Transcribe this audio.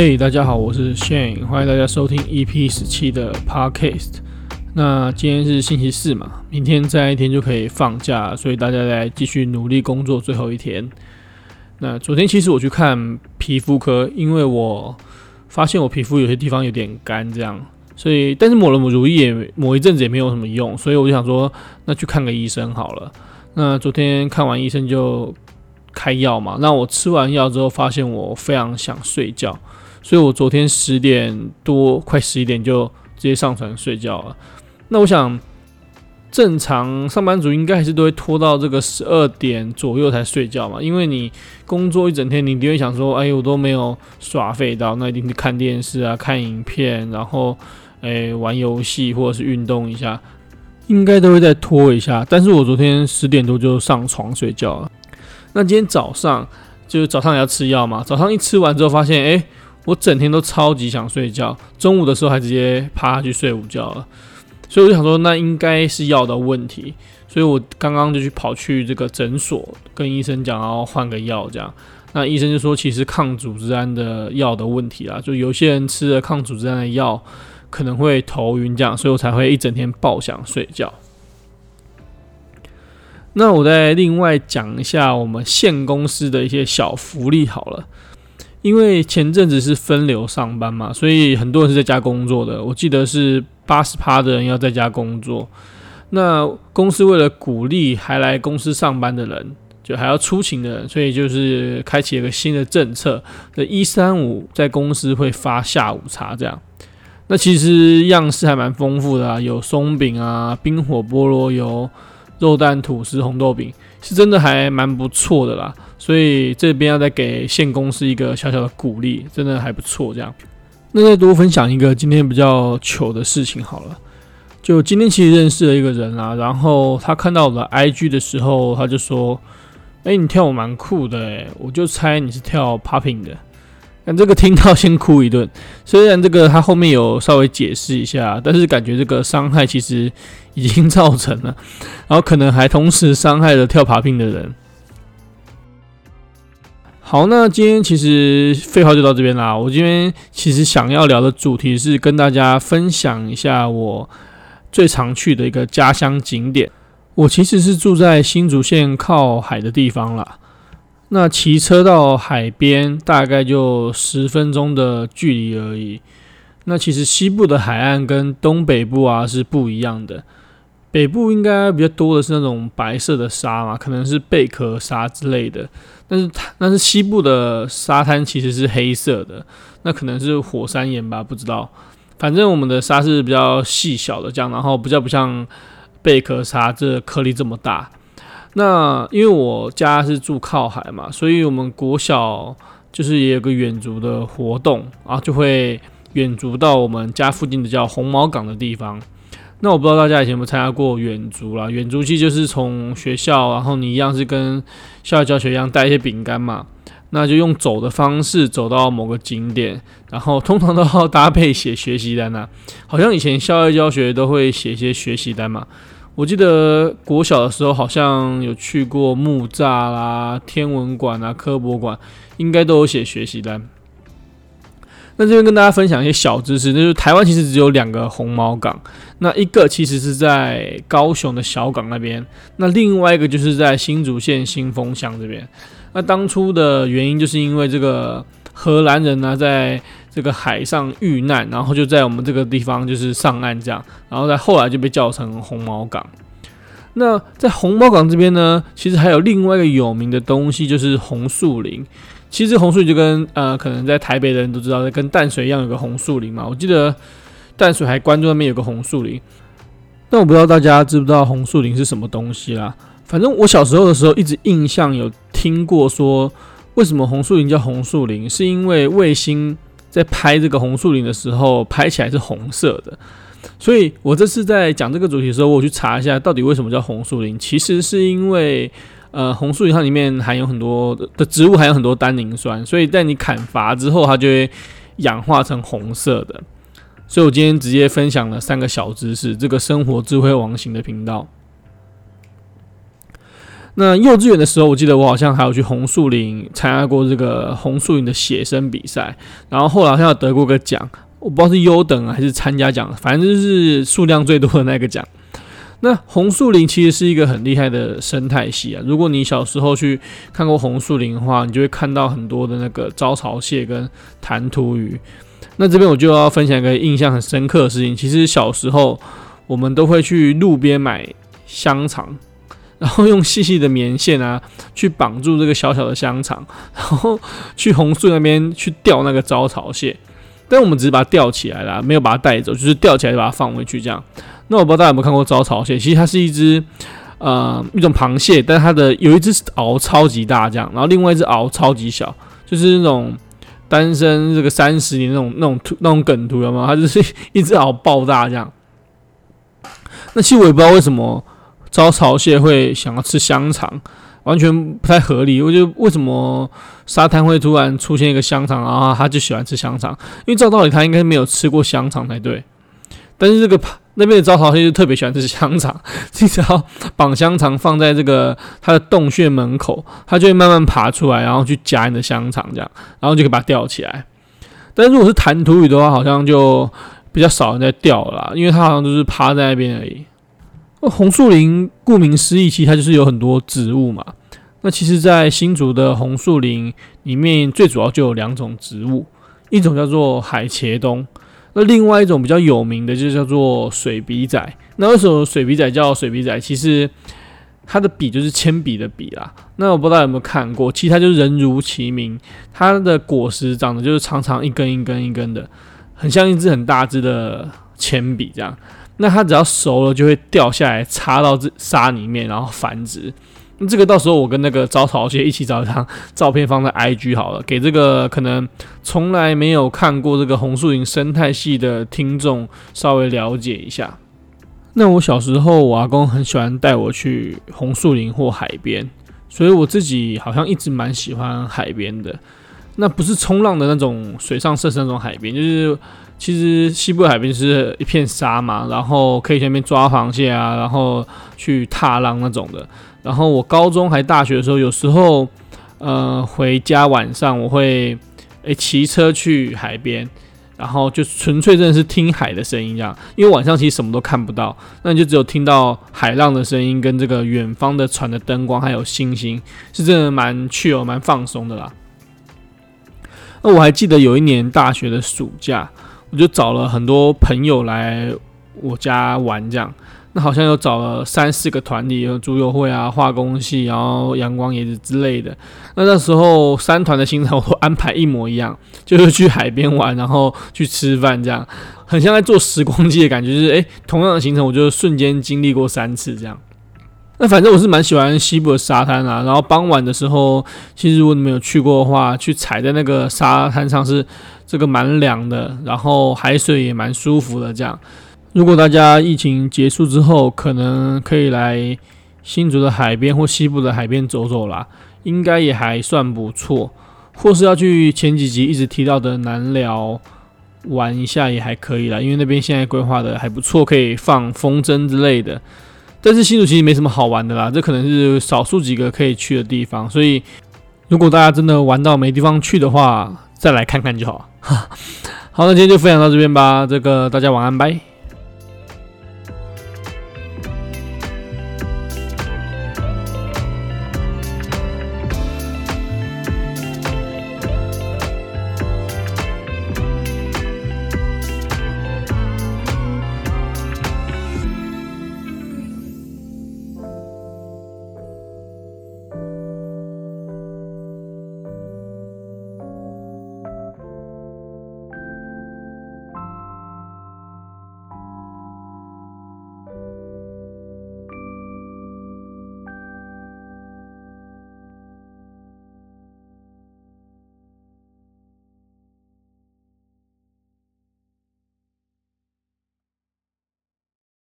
嘿大家好，我是 Shane，欢迎大家收听 EP 十七的 Podcast。那今天是星期四嘛，明天再一天就可以放假，所以大家来继续努力工作最后一天。那昨天其实我去看皮肤科，因为我发现我皮肤有些地方有点干，这样，所以但是抹了抹乳液抹一阵子也没有什么用，所以我就想说，那去看个医生好了。那昨天看完医生就开药嘛，那我吃完药之后发现我非常想睡觉。所以我昨天十点多，快十一点就直接上床睡觉了。那我想，正常上班族应该还是都会拖到这个十二点左右才睡觉嘛，因为你工作一整天，你一定会想说，哎，我都没有耍废到，那一定是看电视啊、看影片，然后哎玩游戏或者是运动一下，应该都会再拖一下。但是我昨天十点多就上床睡觉了。那今天早上就是早上也要吃药嘛，早上一吃完之后发现，哎。我整天都超级想睡觉，中午的时候还直接趴下去睡午觉了，所以我就想说，那应该是药的问题，所以我刚刚就去跑去这个诊所跟医生讲，要换个药这样。那医生就说，其实抗组织胺的药的问题啦，就有些人吃了抗组织胺的药可能会头晕这样，所以我才会一整天爆想睡觉。那我再另外讲一下我们现公司的一些小福利好了。因为前阵子是分流上班嘛，所以很多人是在家工作的。我记得是八十趴的人要在家工作。那公司为了鼓励还来公司上班的人，就还要出勤的人，所以就是开启了一个新的政策：的一三五在公司会发下午茶。这样，那其实样式还蛮丰富的啊，有松饼啊、冰火菠萝油、肉蛋吐司、红豆饼，是真的还蛮不错的啦。所以这边要再给现公司一个小小的鼓励，真的还不错。这样，那再多分享一个今天比较糗的事情好了。就今天其实认识了一个人啊，然后他看到我的 IG 的时候，他就说：“哎，你跳舞蛮酷的哎，我就猜你是跳 popping 的。”但这个听到先哭一顿。虽然这个他后面有稍微解释一下，但是感觉这个伤害其实已经造成了，然后可能还同时伤害了跳爬病的人。好，那今天其实废话就到这边啦。我今天其实想要聊的主题是跟大家分享一下我最常去的一个家乡景点。我其实是住在新竹县靠海的地方啦。那骑车到海边大概就十分钟的距离而已。那其实西部的海岸跟东北部啊是不一样的。北部应该比较多的是那种白色的沙嘛，可能是贝壳沙之类的。但是它，但是西部的沙滩其实是黑色的，那可能是火山岩吧，不知道。反正我们的沙是比较细小的这样，然后比较不像贝壳沙这颗粒这么大。那因为我家是住靠海嘛，所以我们国小就是也有个远足的活动啊，就会远足到我们家附近的叫红毛港的地方。那我不知道大家以前有没有参加过远足啦？远足其实就是从学校，然后你一样是跟校外教学一样带一些饼干嘛，那就用走的方式走到某个景点，然后通常都要搭配写学习单呐。好像以前校外教学都会写一些学习单嘛。我记得国小的时候好像有去过木栅啦、天文馆啊、科博馆，应该都有写学习单。那这边跟大家分享一些小知识，那就是台湾其实只有两个红毛港，那一个其实是在高雄的小港那边，那另外一个就是在新竹县新丰乡这边。那当初的原因就是因为这个荷兰人呢，在这个海上遇难，然后就在我们这个地方就是上岸这样，然后在后来就被叫成红毛港。那在红毛港这边呢，其实还有另外一个有名的东西，就是红树林。其实红树林就跟呃，可能在台北的人都知道，在跟淡水一样有个红树林嘛。我记得淡水还关注那边有个红树林，但我不知道大家知不知道红树林是什么东西啦。反正我小时候的时候一直印象有听过说，为什么红树林叫红树林，是因为卫星在拍这个红树林的时候拍起来是红色的。所以我这次在讲这个主题的时候，我去查一下到底为什么叫红树林，其实是因为。呃，红树林它里面含有很多的植物，含有很多单宁酸，所以在你砍伐之后，它就会氧化成红色的。所以我今天直接分享了三个小知识，这个生活智慧王型的频道。那幼稚园的时候，我记得我好像还有去红树林参加过这个红树林的写生比赛，然后后来好像有得过个奖，我不知道是优等还是参加奖，反正就是数量最多的那个奖。那红树林其实是一个很厉害的生态系啊，如果你小时候去看过红树林的话，你就会看到很多的那个招潮蟹跟弹涂鱼。那这边我就要分享一个印象很深刻的事情，其实小时候我们都会去路边买香肠。然后用细细的棉线啊，去绑住这个小小的香肠，然后去红树那边去钓那个招潮蟹。但我们只是把它钓起来了，没有把它带走，就是钓起来就把它放回去这样。那我不知道大家有没有看过招潮蟹？其实它是一只呃一种螃蟹，但它的有一只螯超级大这样，然后另外一只螯超级小，就是那种单身这个三十年那种那种图那种梗图有没有？它就是一只螯爆大这样。那其实我也不知道为什么。招潮蟹会想要吃香肠，完全不太合理。我觉得为什么沙滩会突然出现一个香肠，然后他就喜欢吃香肠？因为照道理他应该没有吃过香肠才对。但是这个 那边的招潮蟹就特别喜欢吃香肠，你只要绑香肠放在这个它的洞穴门口，它就会慢慢爬出来，然后去夹你的香肠，这样，然后就可以把它吊起来。但如果是弹涂鱼的话，好像就比较少人在钓了啦，因为它好像都是趴在那边而已。红树林顾名思义，其实它就是有很多植物嘛。那其实，在新竹的红树林里面，最主要就有两种植物，一种叫做海茄冬，那另外一种比较有名的就叫做水笔仔。那为什么水笔仔叫水笔仔？其实它的笔就是铅笔的笔啦。那我不知道有没有看过，其实它就是人如其名，它的果实长得就是长长一根一根一根的，很像一支很大支的铅笔这样。那它只要熟了，就会掉下来插到这沙里面，然后繁殖。那这个到时候我跟那个招潮蟹一起找一张照片放在 IG 好了，给这个可能从来没有看过这个红树林生态系的听众稍微了解一下。那我小时候，我阿公很喜欢带我去红树林或海边，所以我自己好像一直蛮喜欢海边的。那不是冲浪的那种水上设施那种海边，就是其实西部海边是一片沙嘛，然后可以去那边抓螃蟹啊，然后去踏浪那种的。然后我高中还大学的时候，有时候呃回家晚上我会诶骑车去海边，然后就纯粹真的是听海的声音这样，因为晚上其实什么都看不到，那你就只有听到海浪的声音跟这个远方的船的灯光还有星星，是真的蛮 chill 蛮放松的啦。那我还记得有一年大学的暑假，我就找了很多朋友来我家玩，这样。那好像有找了三四个团体，有竹友会啊、化工系，然后阳光椰子之类的。那那时候三团的行程我都安排一模一样，就是去海边玩，然后去吃饭，这样很像在坐时光机的感觉。就是诶，同样的行程，我就瞬间经历过三次这样。那反正我是蛮喜欢西部的沙滩啊，然后傍晚的时候，其实如果你没有去过的话，去踩在那个沙滩上是这个蛮凉的，然后海水也蛮舒服的。这样，如果大家疫情结束之后，可能可以来新竹的海边或西部的海边走走啦，应该也还算不错。或是要去前几集一直提到的南寮玩一下也还可以啦，因为那边现在规划的还不错，可以放风筝之类的。但是新竹其实没什么好玩的啦，这可能是少数几个可以去的地方，所以如果大家真的玩到没地方去的话，再来看看就好。好，那今天就分享到这边吧，这个大家晚安，拜。